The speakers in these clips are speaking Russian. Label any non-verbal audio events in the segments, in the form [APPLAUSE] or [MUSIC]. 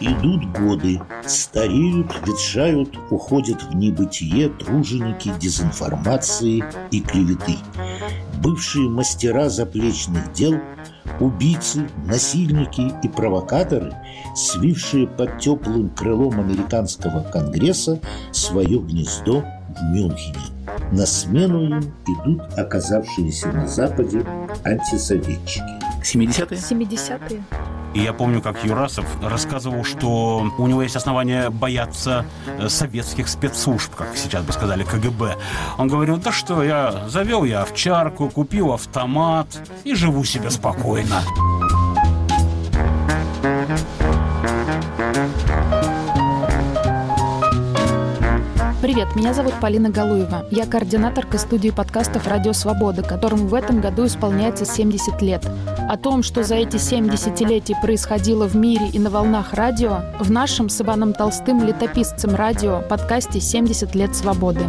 Идут годы, стареют, ветшают, уходят в небытие труженики дезинформации и клеветы. Бывшие мастера заплечных дел, убийцы, насильники и провокаторы, свившие под теплым крылом американского конгресса свое гнездо в Мюнхене. На смену им идут оказавшиеся на Западе антисоветчики. 70-е? 70-е. И я помню, как Юрасов рассказывал, что у него есть основания бояться э, советских спецслужб, как сейчас бы сказали, КГБ. Он говорил, да что, я завел я овчарку, купил автомат и живу себе спокойно. Привет, меня зовут Полина Галуева. Я координаторка студии подкастов «Радио Свобода», которому в этом году исполняется 70 лет. О том, что за эти 7 десятилетий происходило в мире и на волнах радио, в нашем с Иваном Толстым летописцем радио подкасте «70 лет свободы».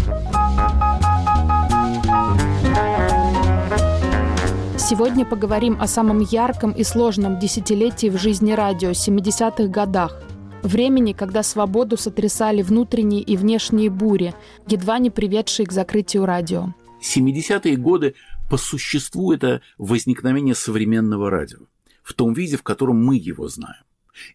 Сегодня поговорим о самом ярком и сложном десятилетии в жизни радио 70-х годах, Времени, когда свободу сотрясали внутренние и внешние бури, едва не приведшие к закрытию радио. 70-е годы по существу это возникновение современного радио в том виде, в котором мы его знаем.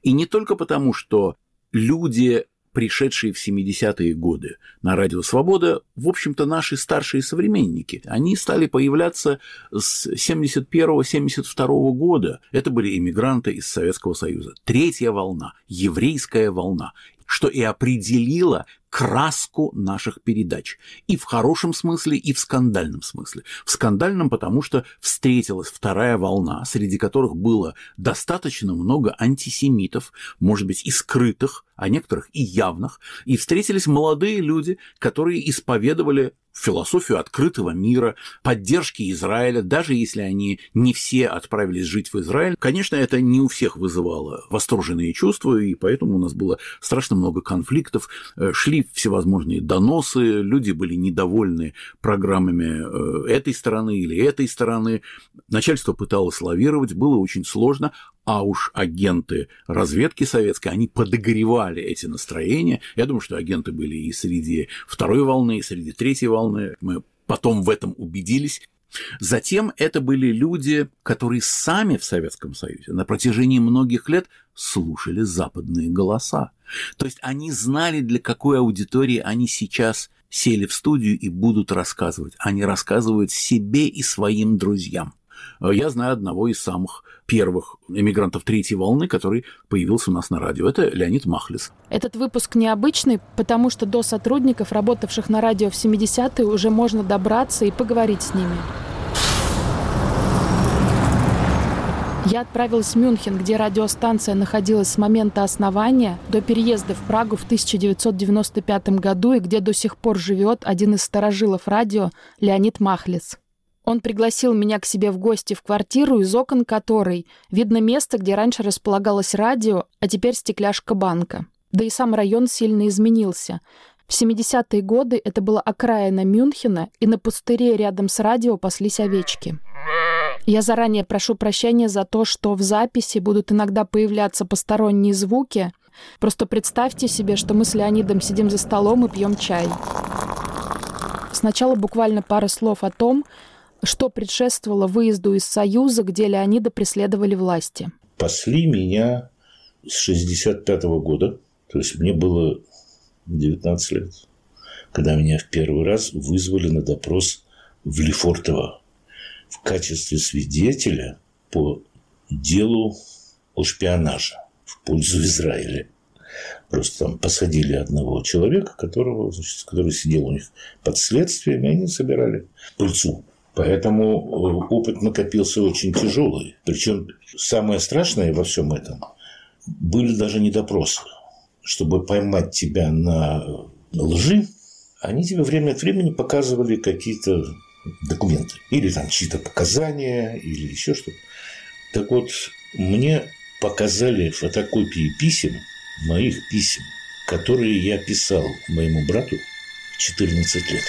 И не только потому, что люди пришедшие в 70-е годы на Радио Свобода, в общем-то, наши старшие современники. Они стали появляться с 71-72 года. Это были иммигранты из Советского Союза. Третья волна, еврейская волна что и определило краску наших передач. И в хорошем смысле, и в скандальном смысле. В скандальном, потому что встретилась вторая волна, среди которых было достаточно много антисемитов, может быть, и скрытых, а некоторых и явных, и встретились молодые люди, которые исповедовали философию открытого мира, поддержки Израиля, даже если они не все отправились жить в Израиль. Конечно, это не у всех вызывало восторженные чувства, и поэтому у нас было страшно много конфликтов, э, всевозможные доносы, люди были недовольны программами э, этой стороны или этой стороны, начальство пыталось лавировать, было очень сложно, а уж агенты разведки советской, они подогревали эти настроения. Я думаю, что агенты были и среди второй волны, и среди третьей волны. Мы потом в этом убедились. Затем это были люди, которые сами в Советском Союзе на протяжении многих лет слушали западные голоса. То есть они знали, для какой аудитории они сейчас сели в студию и будут рассказывать. Они рассказывают себе и своим друзьям. Я знаю одного из самых первых эмигрантов третьей волны, который появился у нас на радио. Это Леонид Махлис. Этот выпуск необычный, потому что до сотрудников, работавших на радио в 70-е, уже можно добраться и поговорить с ними. Я отправилась в Мюнхен, где радиостанция находилась с момента основания до переезда в Прагу в 1995 году и где до сих пор живет один из старожилов радио Леонид Махлис. Он пригласил меня к себе в гости в квартиру, из окон которой видно место, где раньше располагалось радио, а теперь стекляшка банка. Да и сам район сильно изменился. В 70-е годы это была окраина Мюнхена, и на пустыре рядом с радио паслись овечки. Я заранее прошу прощения за то, что в записи будут иногда появляться посторонние звуки. Просто представьте себе, что мы с Леонидом сидим за столом и пьем чай. Сначала буквально пара слов о том, что предшествовало выезду из Союза, где Леонида преследовали власти? Пасли меня с 65 -го года, то есть мне было 19 лет, когда меня в первый раз вызвали на допрос в Лефортово в качестве свидетеля по делу о шпионаже в пользу Израиля. Просто там посадили одного человека, которого, значит, который сидел у них под следствием, и они собирали пыльцу Поэтому э, опыт накопился очень тяжелый. Причем самое страшное во всем этом были даже не допросы. Чтобы поймать тебя на лжи, они тебе время от времени показывали какие-то документы. Или там чьи-то показания, или еще что-то. Так вот, мне показали фотокопии писем, моих писем, которые я писал моему брату в 14 лет.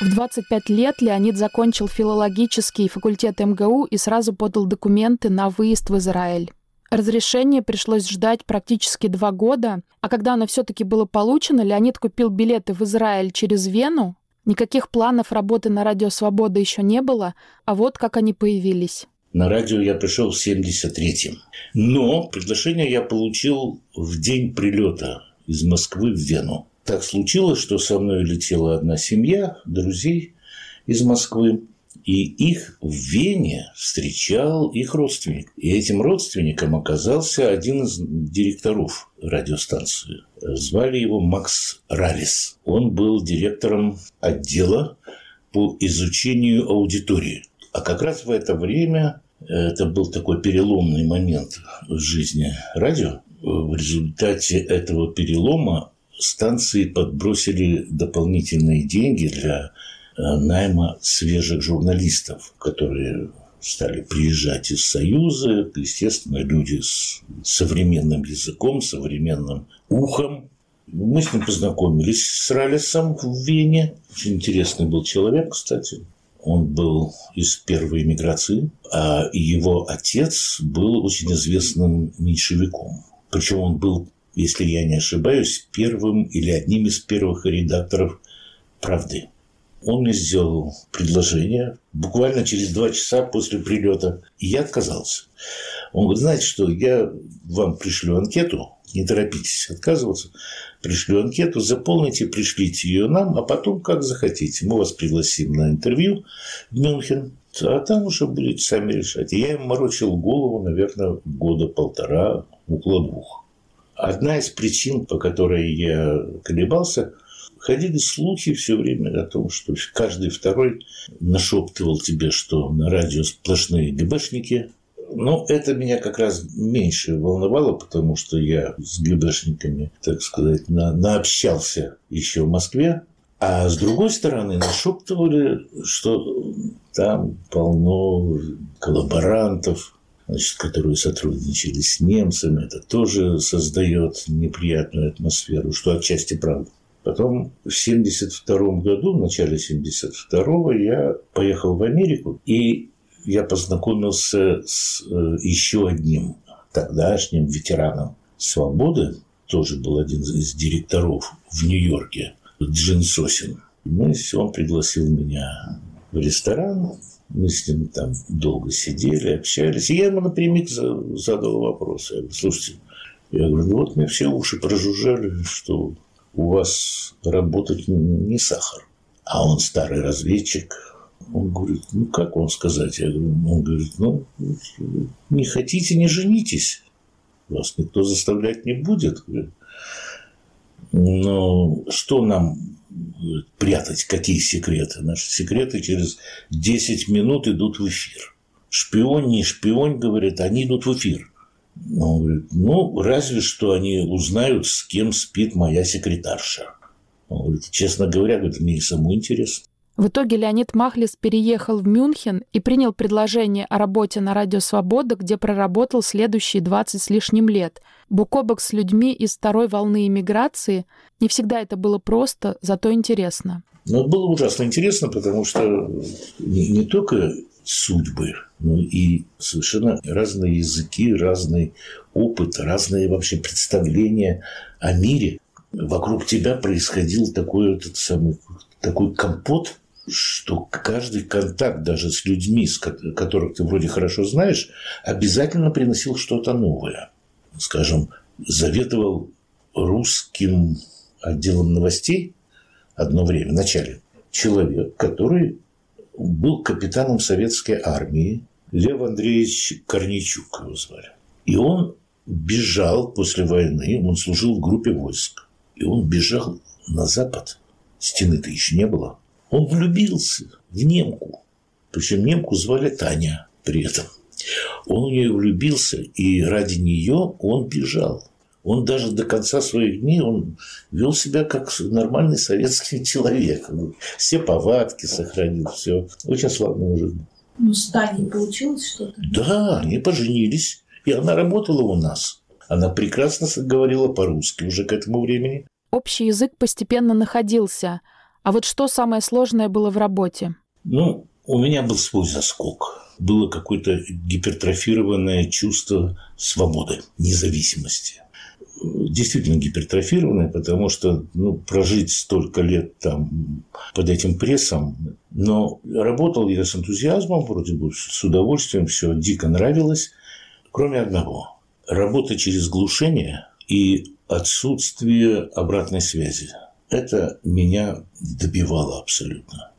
В 25 лет Леонид закончил филологический факультет МГУ и сразу подал документы на выезд в Израиль. Разрешение пришлось ждать практически два года, а когда оно все-таки было получено, Леонид купил билеты в Израиль через Вену. Никаких планов работы на Радио Свобода еще не было, а вот как они появились. На радио я пришел в 73-м. Но приглашение я получил в день прилета из Москвы в Вену. Так случилось, что со мной летела одна семья друзей из Москвы. И их в Вене встречал их родственник. И этим родственником оказался один из директоров радиостанции. Звали его Макс Ралис. Он был директором отдела по изучению аудитории. А как раз в это время это был такой переломный момент в жизни радио. В результате этого перелома станции подбросили дополнительные деньги для э, найма свежих журналистов, которые стали приезжать из Союза, естественно, люди с современным языком, современным ухом. Мы с ним познакомились с Ралисом в Вене. Очень интересный был человек, кстати. Он был из первой миграции, а его отец был очень известным меньшевиком. Причем он был если я не ошибаюсь, первым или одним из первых редакторов «Правды». Он мне сделал предложение буквально через два часа после прилета, и я отказался. Он говорит, знаете что, я вам пришлю анкету, не торопитесь отказываться, пришлю анкету, заполните, пришлите ее нам, а потом как захотите. Мы вас пригласим на интервью в Мюнхен, а там уже будете сами решать. И я им морочил голову, наверное, года полтора, около двух. Одна из причин, по которой я колебался, ходили слухи все время о том, что каждый второй нашептывал тебе, что на радио сплошные ГБшники. Но это меня как раз меньше волновало, потому что я с ГБшниками, так сказать, на, наобщался еще в Москве. А с другой стороны, нашептывали, что там полно коллаборантов, значит, которые сотрудничали с немцами. Это тоже создает неприятную атмосферу, что отчасти правда. Потом в 1972 году, в начале 1972 я поехал в Америку, и я познакомился с э, еще одним тогдашним ветераном свободы, тоже был один из директоров в Нью-Йорке, Джин Сосин. Мы, он пригласил меня в ресторан, мы с ним там долго сидели, общались. И я ему напрямик задал вопрос. Я говорю, слушайте, я говорю, ну вот мне все уши прожужжали, что у вас работать не сахар. А он старый разведчик. Он говорит, ну как вам сказать? Я говорю, он говорит, ну не хотите, не женитесь. Вас никто заставлять не будет. Но что нам прятать какие секреты. Наши секреты через 10 минут идут в эфир. Шпион, не шпион, говорит, они идут в эфир. Он говорит, ну, разве что они узнают, с кем спит моя секретарша. Он говорит, честно говоря, говорит, мне и самому интересно. В итоге Леонид Махлис переехал в Мюнхен и принял предложение о работе на Радио Свобода, где проработал следующие 20 с лишним лет. Бок о бок с людьми из второй волны иммиграции. Не всегда это было просто, зато интересно. Но было ужасно интересно, потому что не, не только судьбы, но и совершенно разные языки, разный опыт, разные вообще представления о мире. Вокруг тебя происходил такой этот самый такой компот что каждый контакт даже с людьми, с которых ты вроде хорошо знаешь, обязательно приносил что-то новое. Скажем, заветовал русским отделом новостей одно время, в начале, человек, который был капитаном советской армии, Лев Андреевич Корнейчук его звали. И он бежал после войны, он служил в группе войск. И он бежал на запад. Стены-то еще не было. Он влюбился в немку. Причем немку звали Таня при этом. Он в нее влюбился, и ради нее он бежал. Он даже до конца своих дней он вел себя как нормальный советский [LAUGHS] человек. Все повадки сохранил, все. Очень славный мужик. Ну, с Таней получилось что-то? Да, они поженились. И она работала у нас. Она прекрасно говорила по-русски уже к этому времени. Общий язык постепенно находился – А вот что самое сложное было в работе? Ну, у меня был свой заскок. Было какое-то гипертрофированное чувство свободы, независимости. Действительно гипертрофированное, потому что ну, прожить столько лет там под этим прессом. Но работал я с энтузиазмом, вроде бы с удовольствием, все дико нравилось, кроме одного. Работа через глушение и отсутствие обратной связи. Это меня добивало абсолютно.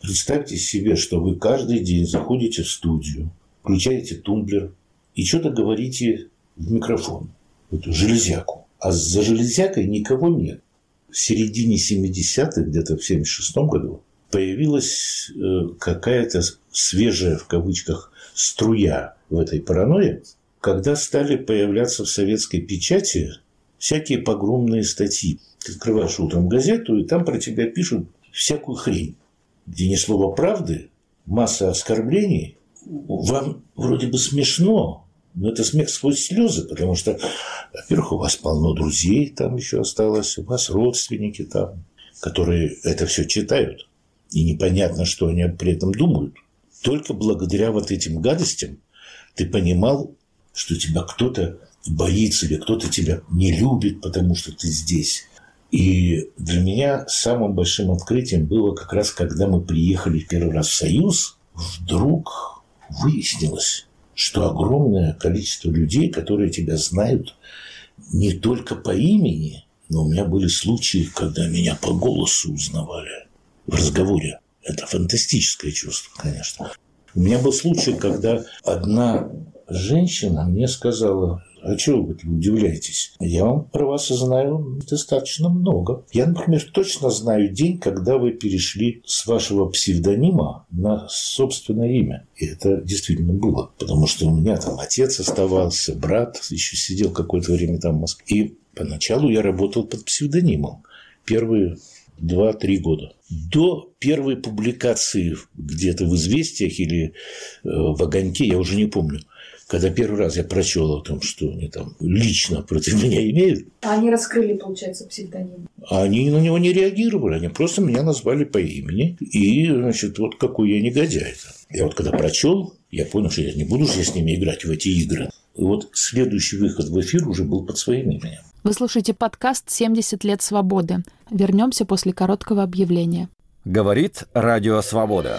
Представьте себе, что вы каждый день заходите в студию, включаете тумблер и что-то говорите в микрофон, эту железяку. А за железякой никого нет. В середине 70-х, где-то в 76 году, появилась э, какая-то свежая, в кавычках, струя в этой паранойе, когда стали появляться в советской печати всякие погромные статьи. Ты открываешь утром газету, и там про тебя пишут всякую хрень, где ни слова правды, масса оскорблений. Вам вроде бы смешно, но это смех сквозь слезы, потому что, во-первых, у вас полно друзей там еще осталось, у вас родственники там, которые это все читают, и непонятно, что они при этом думают. Только благодаря вот этим гадостям ты понимал, что тебя кто-то боится или кто-то тебя не любит, потому что ты здесь. И для меня самым большим открытием было как раз, когда мы приехали первый раз в Союз, вдруг выяснилось, что огромное количество людей, которые тебя знают не только по имени, но у меня были случаи, когда меня по голосу узнавали в разговоре. Это фантастическое чувство, конечно. У меня был случай, когда одна женщина мне сказала, а чего вы удивляетесь? Я вам про вас знаю достаточно много. Я, например, точно знаю день, когда вы перешли с вашего псевдонима на собственное имя. И это действительно было. Потому что у меня там отец оставался, брат еще сидел какое-то время там в Москве. И поначалу я работал под псевдонимом. Первые два-три года. До первой публикации где-то в «Известиях» или э, в «Огоньке», я уже не помню – когда первый раз я прочел о том, что они там лично против меня имеют. А они раскрыли, получается, псевдоним? Они на него не реагировали, они просто меня назвали по имени. И, значит, вот какой я негодяй. Я вот когда прочел, я понял, что я не буду же с ними играть в эти игры. И вот следующий выход в эфир уже был под своим именем. Вы слушаете подкаст «70 лет свободы». Вернемся после короткого объявления. Говорит Радио Свобода.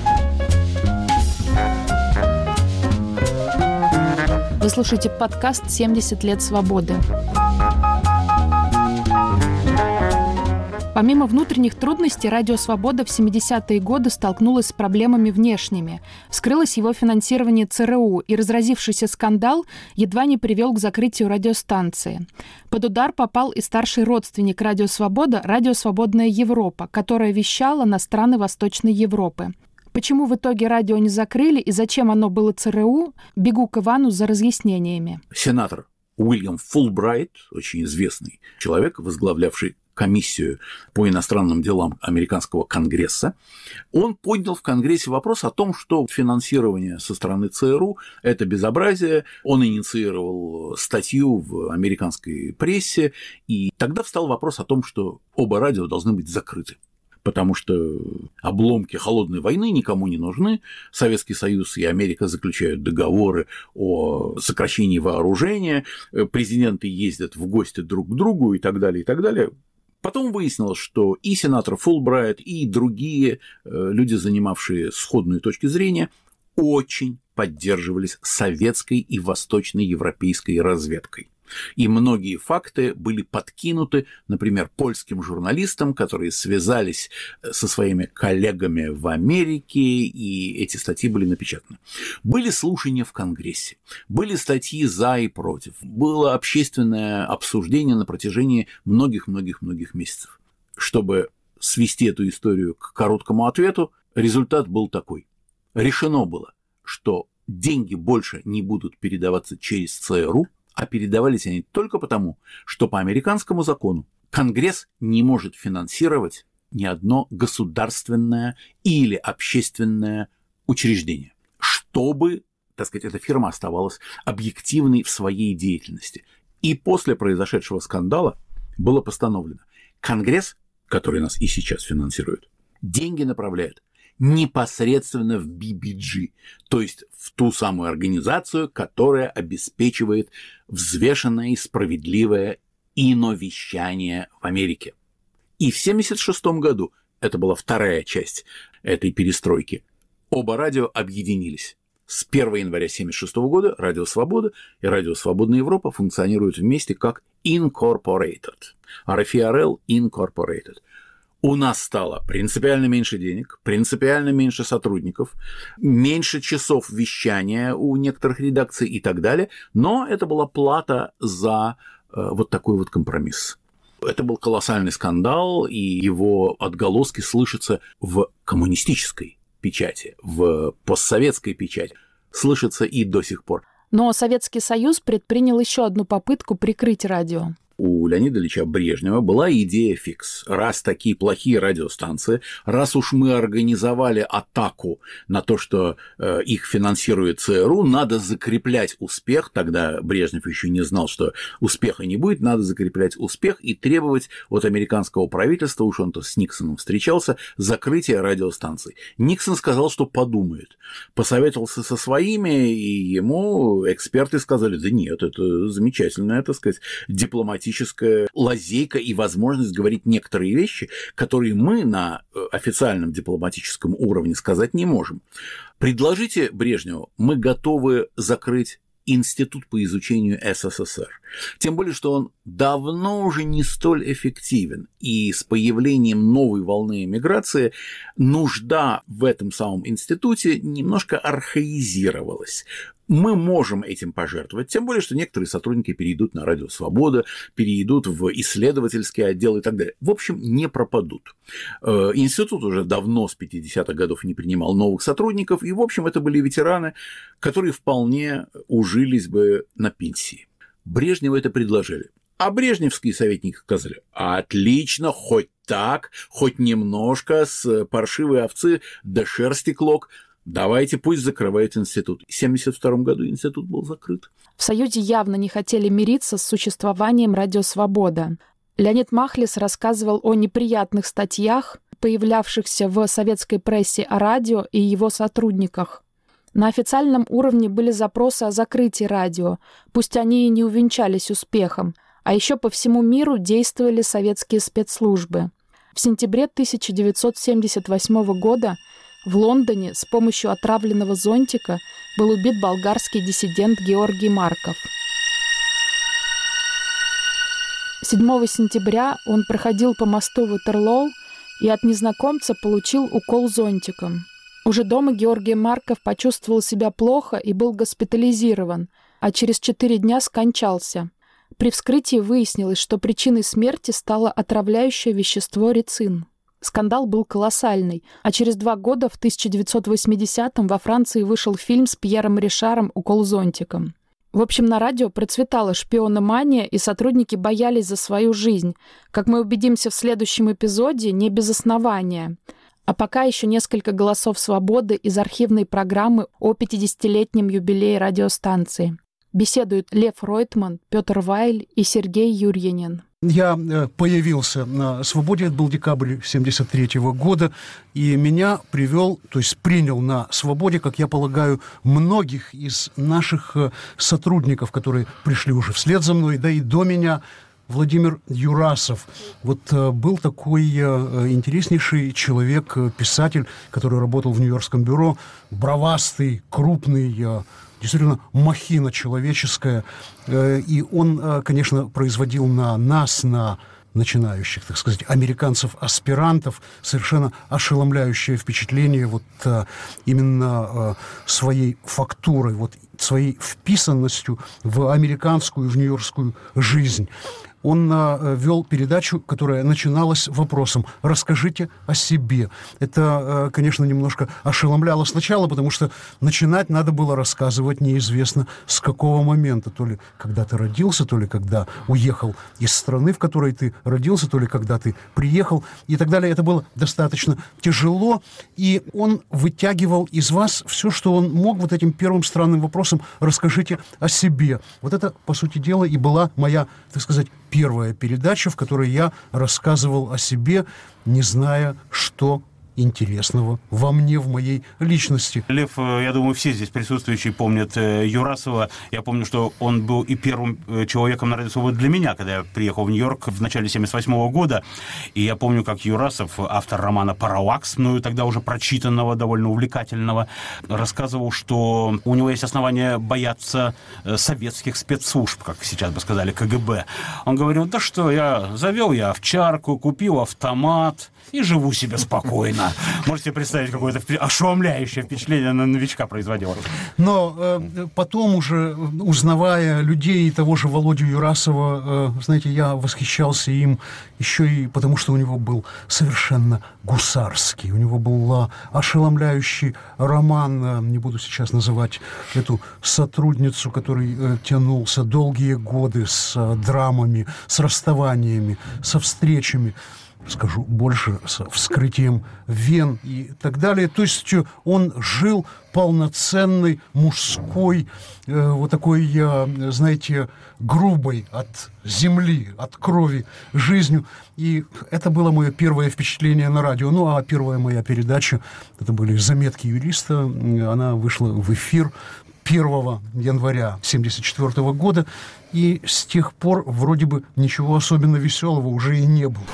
Вы слушаете подкаст «70 лет свободы». Помимо внутренних трудностей, Радио Свобода в 70-е годы столкнулась с проблемами внешними. Вскрылось его финансирование ЦРУ, и разразившийся скандал едва не привел к закрытию радиостанции. Под удар попал и старший родственник Радио Свобода, Радио Свободная Европа, которая вещала на страны Восточной Европы. Почему в итоге радио не закрыли и зачем оно было ЦРУ, бегу к Ивану за разъяснениями. Сенатор Уильям Фулбрайт, очень известный человек, возглавлявший комиссию по иностранным делам американского Конгресса, он поднял в Конгрессе вопрос о том, что финансирование со стороны ЦРУ – это безобразие. Он инициировал статью в американской прессе, и тогда встал вопрос о том, что оба радио должны быть закрыты потому что обломки холодной войны никому не нужны. Советский Союз и Америка заключают договоры о сокращении вооружения, президенты ездят в гости друг к другу и так далее, и так далее. Потом выяснилось, что и сенатор Фулбрайт, и другие э, люди, занимавшие сходную точку зрения, очень поддерживались советской и восточноевропейской разведкой. И многие факты были подкинуты, например, польским журналистам, которые связались э, со своими коллегами в Америке, и эти статьи были напечатаны. Были слушания в Конгрессе, были статьи за и против, было общественное обсуждение на протяжении многих-многих-многих месяцев. Чтобы свести эту историю к короткому ответу, результат был такой. Решено было, что деньги больше не будут передаваться через ЦРУ, а передавались они только потому, что по американскому закону Конгресс не может финансировать ни одно государственное или общественное учреждение, чтобы, так сказать, эта фирма оставалась объективной в своей деятельности. И после произошедшего скандала было постановлено, Конгресс, который нас и сейчас финансирует, деньги направляет непосредственно в BBG, то есть в ту самую организацию, которая обеспечивает взвешенное и справедливое иновещание в Америке. И в 1976 году, это была вторая часть этой перестройки, оба радио объединились. С 1 января 1976 года Радио Свобода и Радио Свободная Европа функционируют вместе как Incorporated. RFRL Incorporated. У нас стало принципиально меньше денег, принципиально меньше сотрудников, меньше часов вещания у некоторых редакций и так далее, но это была плата за э, вот такой вот компромисс. Это был колоссальный скандал, и его отголоски слышатся в коммунистической печати, в постсоветской печати, слышится и до сих пор. Но Советский Союз предпринял еще одну попытку прикрыть радио у Леонида Ильича Брежнева была идея фикс. Раз такие плохие радиостанции, раз уж мы организовали атаку на то, что э, их финансирует ЦРУ, надо закреплять успех. Тогда Брежнев еще не знал, что успеха не будет, надо закреплять успех и требовать от американского правительства, уж он-то с Никсоном встречался, закрытия радиостанций. Никсон сказал, что подумает. Посоветовался со своими, и ему эксперты сказали, да нет, это замечательная, так сказать, дипломатия дипломатическая лазейка и возможность говорить некоторые вещи, которые мы на э, официальном дипломатическом уровне сказать не можем. Предложите Брежневу, мы готовы закрыть Институт по изучению СССР. Тем более, что он давно уже не столь эффективен, и с появлением новой волны эмиграции нужда в этом самом институте немножко архаизировалась мы можем этим пожертвовать, тем более, что некоторые сотрудники перейдут на Радио Свобода, перейдут в исследовательский отдел и так далее. В общем, не пропадут. Э, институт уже давно, с 50-х годов, не принимал новых сотрудников, и, в общем, это были ветераны, которые вполне ужились бы на пенсии. Брежневу это предложили. А брежневские советники сказали, отлично, хоть так, хоть немножко с паршивой овцы до шерсти клок – Давайте пусть закрывает институт. В 1972 году институт был закрыт. В Союзе явно не хотели мириться с существованием «Радио Свобода». Леонид Махлис рассказывал о неприятных статьях, появлявшихся в советской прессе о радио и его сотрудниках. На официальном уровне были запросы о закрытии радио, пусть они и не увенчались успехом, а еще по всему миру действовали советские спецслужбы. В сентябре 1978 года в Лондоне с помощью отравленного зонтика был убит болгарский диссидент Георгий Марков. 7 сентября он проходил по мосту Ватерлоу и от незнакомца получил укол зонтиком. Уже дома Георгий Марков почувствовал себя плохо и был госпитализирован, а через четыре дня скончался. При вскрытии выяснилось, что причиной смерти стало отравляющее вещество рецин. Скандал был колоссальный, а через два года, в 1980-м, во Франции вышел фильм с Пьером Ришаром «Укол зонтиком». В общем, на радио процветала шпиономания, и сотрудники боялись за свою жизнь. Как мы убедимся в следующем эпизоде, не без основания. А пока еще несколько голосов свободы из архивной программы о 50-летнем юбилее радиостанции. Беседуют Лев Ройтман, Петр Вайль и Сергей Юрьянин. Я э, появился на «Свободе», это был декабрь 73 года, и меня привел, то есть принял на «Свободе», как я полагаю, многих из наших э, сотрудников, которые пришли уже вслед за мной, да и до меня, Владимир Юрасов. Вот э, был такой интереснейший человек, писатель, который работал в Нью-Йоркском бюро, бровастый, крупный, действительно махина человеческая. Э, и он, э, конечно, производил на нас, на начинающих, так сказать, американцев-аспирантов совершенно ошеломляющее впечатление вот а, именно своей фактурой, вот своей вписанностью в американскую, в нью-йоркскую жизнь. Он э, вел передачу, которая начиналась вопросом «Расскажите о себе». Это, э, конечно, немножко ошеломляло сначала, потому что начинать надо было рассказывать неизвестно с какого момента. То ли когда ты родился, то ли когда уехал из страны, в которой ты родился, то ли когда ты приехал и так далее. Это было достаточно тяжело, и он вытягивал из вас все, что он мог вот этим первым странным вопросом «Расскажите о себе». Вот это, по сути дела, и была моя, так сказать, первая передача, в которой я рассказывал о себе, не зная, что интересного во мне, в моей личности. Лев, э, я думаю, все здесь присутствующие помнят э, Юрасова. Я помню, что он был и первым э, человеком на Радио Свобода для меня, когда я приехал в Нью-Йорк в начале 78 года. И я помню, как Юрасов, автор романа «Паралакс», мною тогда уже прочитанного, довольно увлекательного, рассказывал, что у него есть основания бояться советских спецслужб, как сейчас бы сказали, КГБ. Он говорил, да что, я завел я овчарку, купил автомат, и живу себе спокойно. Можете представить, какое-то ошеломляющее впечатление на новичка производил. Но э, потом уже, узнавая людей того же Володю Юрасова, э, знаете, я восхищался им еще и потому, что у него был совершенно гусарский, у него был ошеломляющий роман, э, не буду сейчас называть эту сотрудницу, который э, тянулся долгие годы с э, драмами, с расставаниями, со встречами скажу больше, с вскрытием вен и так далее. То есть э, он жил полноценной мужской, э, вот такой, э, знаете, грубой от земли, от крови жизнью. И это было мое первое впечатление на радио. Ну, а первая моя передача, это были «Заметки юриста». Она вышла в эфир 1 января 1974 года, и с тех пор вроде бы ничего особенно веселого уже и не было.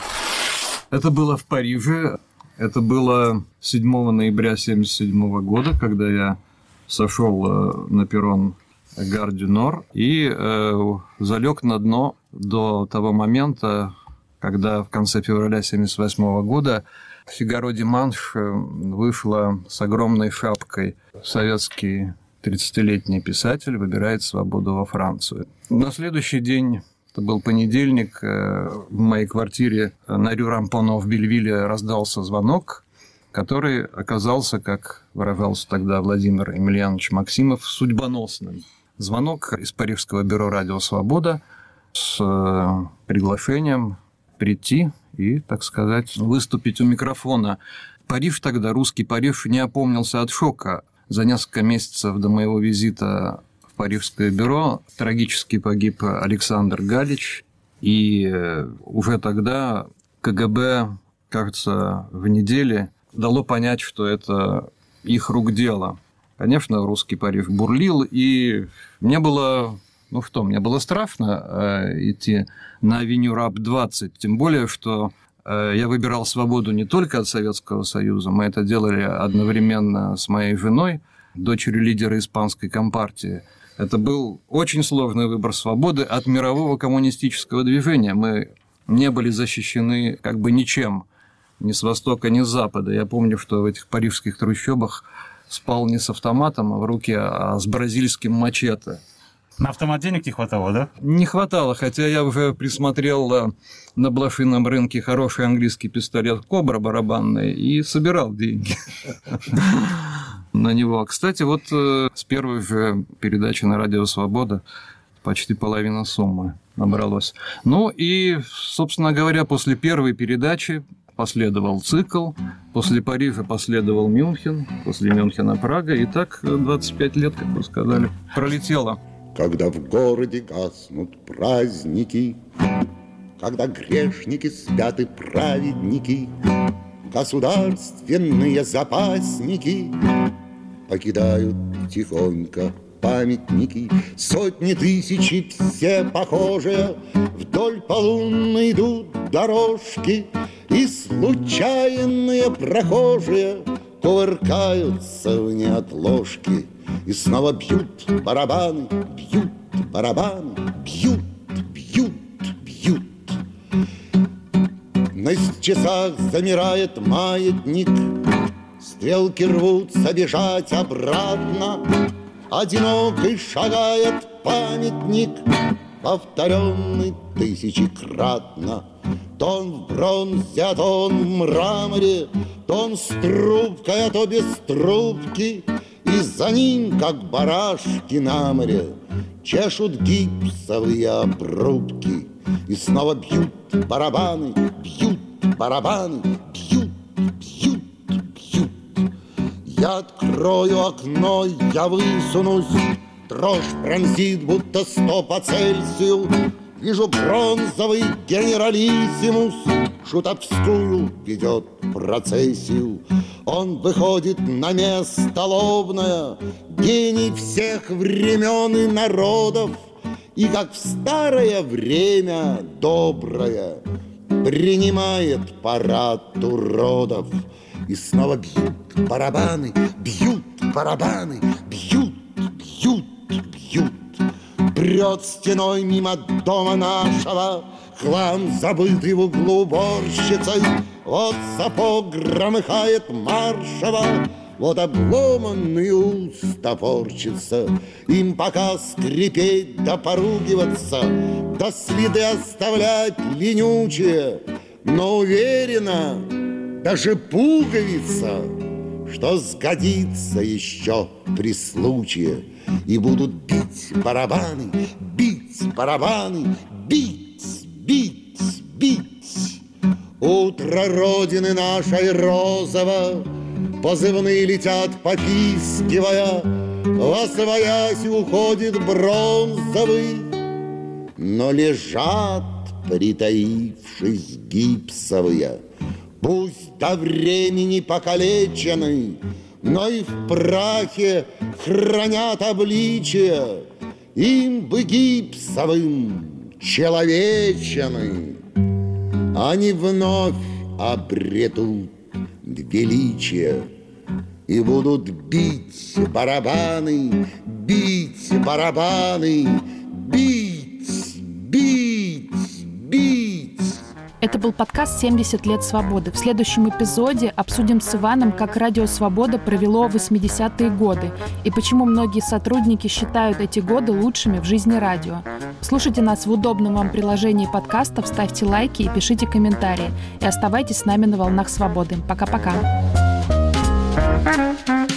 Это было в Париже. Это было 7 ноября 1977 года, когда я сошел э, на перрон Гар и э, залег на дно до того момента, когда в конце февраля 1978 года Фигаро Диманш э, вышла с огромной шапкой советский 30-летний писатель выбирает свободу во Францию. На следующий день это был понедельник. Э, в моей квартире на Рю Рампоно в Бельвилле раздался звонок, который оказался, как выражался тогда Владимир Емельянович Максимов, судьбоносным. Звонок из Парижского бюро «Радио Свобода» с э, приглашением прийти и, так сказать, выступить у микрофона. Париж тогда, русский Париж, не опомнился от шока. За несколько месяцев до моего визита Парижское бюро. Трагически погиб Александр Галич. И э, уже тогда КГБ, кажется, в неделе дало понять, что это их рук дело. Конечно, русский Париж бурлил, и мне было, ну что, мне было страшно э, идти на авеню РАП-20, тем более, что э, я выбирал свободу не только от Советского Союза, мы это делали одновременно с моей женой, дочерью лидера испанской компартии – это был очень сложный выбор свободы от мирового коммунистического движения. Мы не были защищены как бы ничем, ни с востока, ни с запада. Я помню, что в этих парижских трущобах спал не с автоматом а в руке, а с бразильским мачете. На автомат денег не хватало, да? Не хватало, хотя я уже присмотрел э, на блошином рынке хороший английский пистолет «Кобра» барабанный и собирал деньги. [LAUGHS] на него. Кстати, вот э, с первой же передачи на Радио Свобода почти половина суммы набралось. Ну и, собственно говоря, после первой передачи последовал цикл, после Парижа последовал Мюнхен, после Мюнхена Прага, и так 25 лет, как вы сказали, пролетело. Когда в городе гаснут праздники, Когда грешники спят и праведники, Государственные запасники покидают тихонько памятники, Сотни тысяч все похожие, Вдоль полунной идут дорожки, И случайные прохожие Кувыркаются в неотложке, И снова бьют барабаны, бьют барабаны, бьют, бьют, бьют. На часах замирает маятник — Стрелки рвутся бежать обратно, Одинокий шагает памятник, повторенный тысячекратно. То он в бронзе, а то он в мраморе, То он с трубкой, а то без трубки, И за ним, как барашки на море, Чешут гипсовые обрубки. И снова бьют барабаны, бьют барабаны, Я открою окно, я высунусь, Дрожь пронзит, будто сто по Цельсию, Вижу бронзовый генералиссимус. Шутовскую ведет процессию. Он выходит на место лобное. Гений всех времен и народов. И как в старое время доброе Принимает парад уродов И снова бьют барабаны, бьют барабаны, бьют, бьют, бьют. Прет стеной мимо дома нашего Хлам, забытый в углу уборщицей. Вот сапог громыхает маршево вот обломанный уст топорчится, Им пока скрипеть да поругиваться, Да следы оставлять ленючие, Но уверена, даже пуговица, Что сгодится еще при случае, И будут бить барабаны, бить барабаны, бить, бить, бить. Утро Родины нашей розово Позывные летят, попискивая, Восвоясь уходит бронзовый, Но лежат, притаившись гипсовые, Пусть до времени покалечены, Но и в прахе хранят обличие, Им бы гипсовым человечены, Они вновь обретут величия И будут бить барабаны, бить барабаны, Это был подкаст «70 лет свободы». В следующем эпизоде обсудим с Иваном, как Радио Свобода провело 80-е годы и почему многие сотрудники считают эти годы лучшими в жизни радио. Слушайте нас в удобном вам приложении подкастов, ставьте лайки и пишите комментарии. И оставайтесь с нами на «Волнах Свободы». Пока-пока. Thank you.